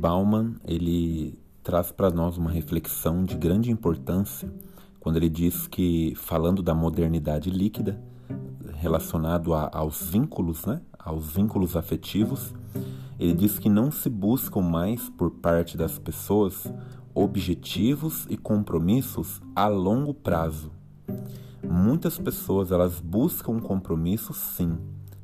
Bauman ele traz para nós uma reflexão de grande importância quando ele diz que, falando da modernidade líquida, relacionado a, aos vínculos, né, aos vínculos afetivos, ele diz que não se buscam mais por parte das pessoas objetivos e compromissos a longo prazo. Muitas pessoas elas buscam um compromisso, sim,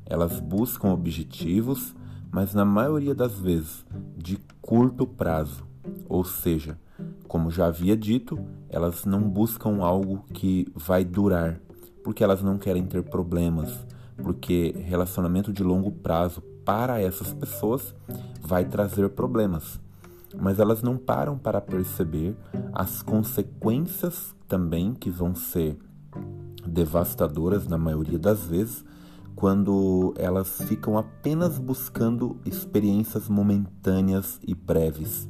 elas buscam objetivos, mas na maioria das vezes de curto prazo, ou seja, como já havia dito, elas não buscam algo que vai durar, porque elas não querem ter problemas, porque relacionamento de longo prazo para essas pessoas vai trazer problemas. Mas elas não param para perceber as consequências também que vão ser devastadoras na maioria das vezes quando elas ficam apenas buscando experiências momentâneas e breves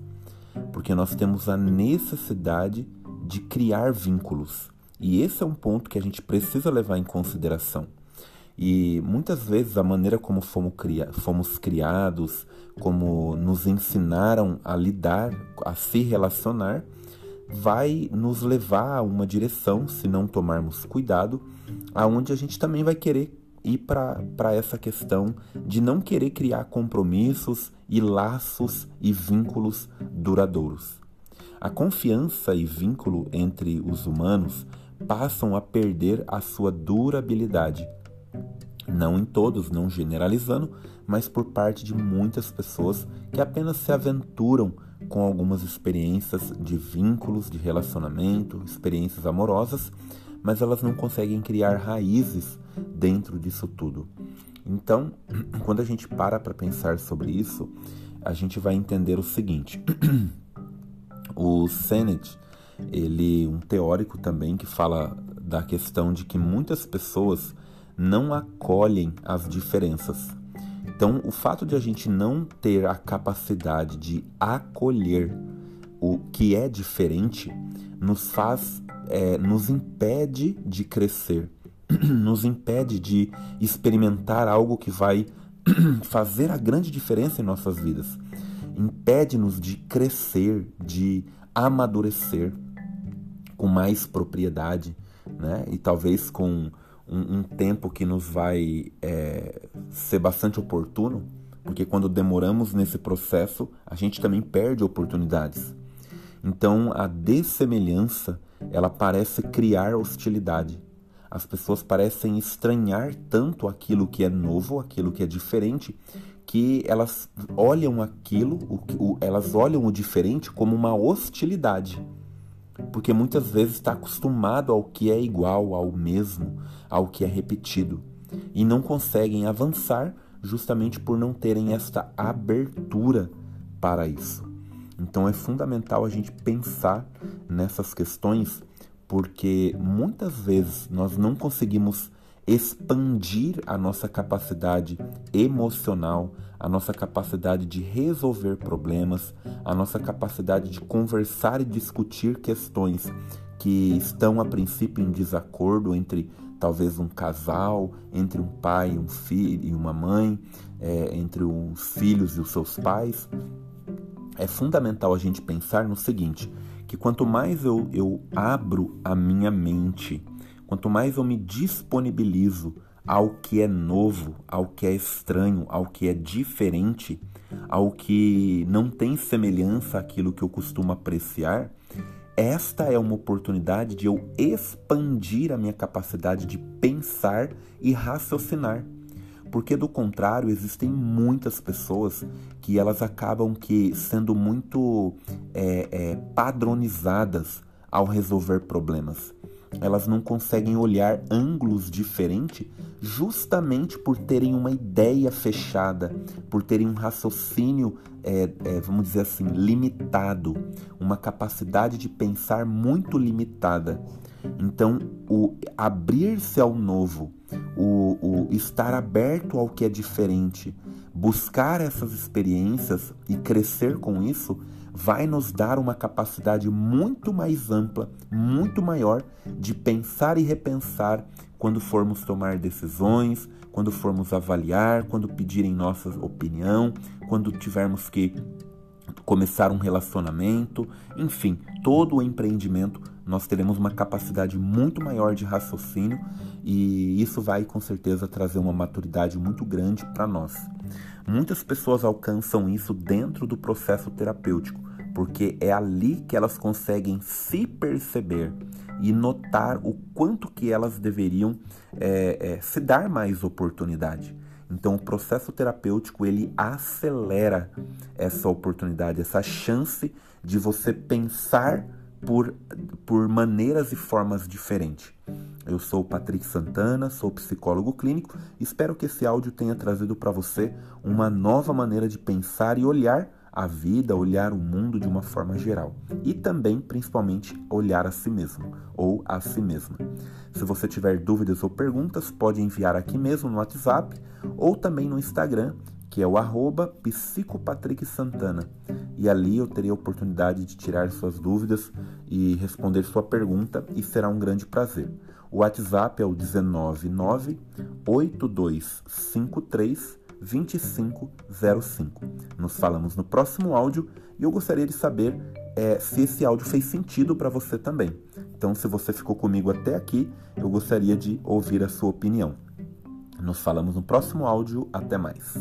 porque nós temos a necessidade de criar vínculos. E esse é um ponto que a gente precisa levar em consideração. E muitas vezes a maneira como fomos, fomos criados, como nos ensinaram a lidar, a se relacionar, vai nos levar a uma direção, se não tomarmos cuidado, aonde a gente também vai querer ir para essa questão de não querer criar compromissos e laços e vínculos duradouros. A confiança e vínculo entre os humanos passam a perder a sua durabilidade. Não em todos, não generalizando, mas por parte de muitas pessoas que apenas se aventuram com algumas experiências de vínculos, de relacionamento, experiências amorosas, mas elas não conseguem criar raízes dentro disso tudo. Então, quando a gente para para pensar sobre isso, a gente vai entender o seguinte: o Sennett, ele um teórico também que fala da questão de que muitas pessoas não acolhem as diferenças. Então, o fato de a gente não ter a capacidade de acolher o que é diferente nos faz, é, nos impede de crescer nos impede de experimentar algo que vai fazer a grande diferença em nossas vidas. Impede-nos de crescer, de amadurecer com mais propriedade, né? E talvez com um, um tempo que nos vai é, ser bastante oportuno, porque quando demoramos nesse processo, a gente também perde oportunidades. Então, a dessemelhança, ela parece criar hostilidade as pessoas parecem estranhar tanto aquilo que é novo, aquilo que é diferente, que elas olham aquilo, o, o, elas olham o diferente como uma hostilidade. Porque muitas vezes está acostumado ao que é igual, ao mesmo, ao que é repetido. E não conseguem avançar justamente por não terem esta abertura para isso. Então é fundamental a gente pensar nessas questões porque muitas vezes nós não conseguimos expandir a nossa capacidade emocional, a nossa capacidade de resolver problemas, a nossa capacidade de conversar e discutir questões que estão a princípio em desacordo entre talvez um casal, entre um pai um filho e uma mãe, é, entre os filhos e os seus pais. É fundamental a gente pensar no seguinte: que quanto mais eu, eu abro a minha mente, quanto mais eu me disponibilizo ao que é novo, ao que é estranho, ao que é diferente, ao que não tem semelhança àquilo que eu costumo apreciar, esta é uma oportunidade de eu expandir a minha capacidade de pensar e raciocinar. Porque do contrário, existem muitas pessoas que elas acabam que sendo muito é, é, padronizadas ao resolver problemas. Elas não conseguem olhar ângulos diferentes justamente por terem uma ideia fechada, por terem um raciocínio, é, é, vamos dizer assim, limitado, uma capacidade de pensar muito limitada. Então, o abrir-se ao novo, o, o estar aberto ao que é diferente, buscar essas experiências e crescer com isso, vai nos dar uma capacidade muito mais ampla, muito maior de pensar e repensar quando formos tomar decisões, quando formos avaliar, quando pedirem nossa opinião, quando tivermos que começar um relacionamento, enfim, todo o empreendimento, nós teremos uma capacidade muito maior de raciocínio e isso vai com certeza trazer uma maturidade muito grande para nós. Muitas pessoas alcançam isso dentro do processo terapêutico, porque é ali que elas conseguem se perceber e notar o quanto que elas deveriam é, é, se dar mais oportunidade. Então, o processo terapêutico ele acelera essa oportunidade, essa chance de você pensar por, por maneiras e formas diferentes. Eu sou o Patrick Santana, sou psicólogo clínico. Espero que esse áudio tenha trazido para você uma nova maneira de pensar e olhar a vida, olhar o mundo de uma forma geral e também, principalmente, olhar a si mesmo ou a si mesma. Se você tiver dúvidas ou perguntas, pode enviar aqui mesmo no WhatsApp ou também no Instagram, que é o arroba psicopatricksantana. E ali eu terei a oportunidade de tirar suas dúvidas e responder sua pergunta e será um grande prazer. O WhatsApp é o 199 8253 2505. Nos falamos no próximo áudio e eu gostaria de saber é, se esse áudio fez sentido para você também. Então, se você ficou comigo até aqui, eu gostaria de ouvir a sua opinião. Nos falamos no próximo áudio. Até mais.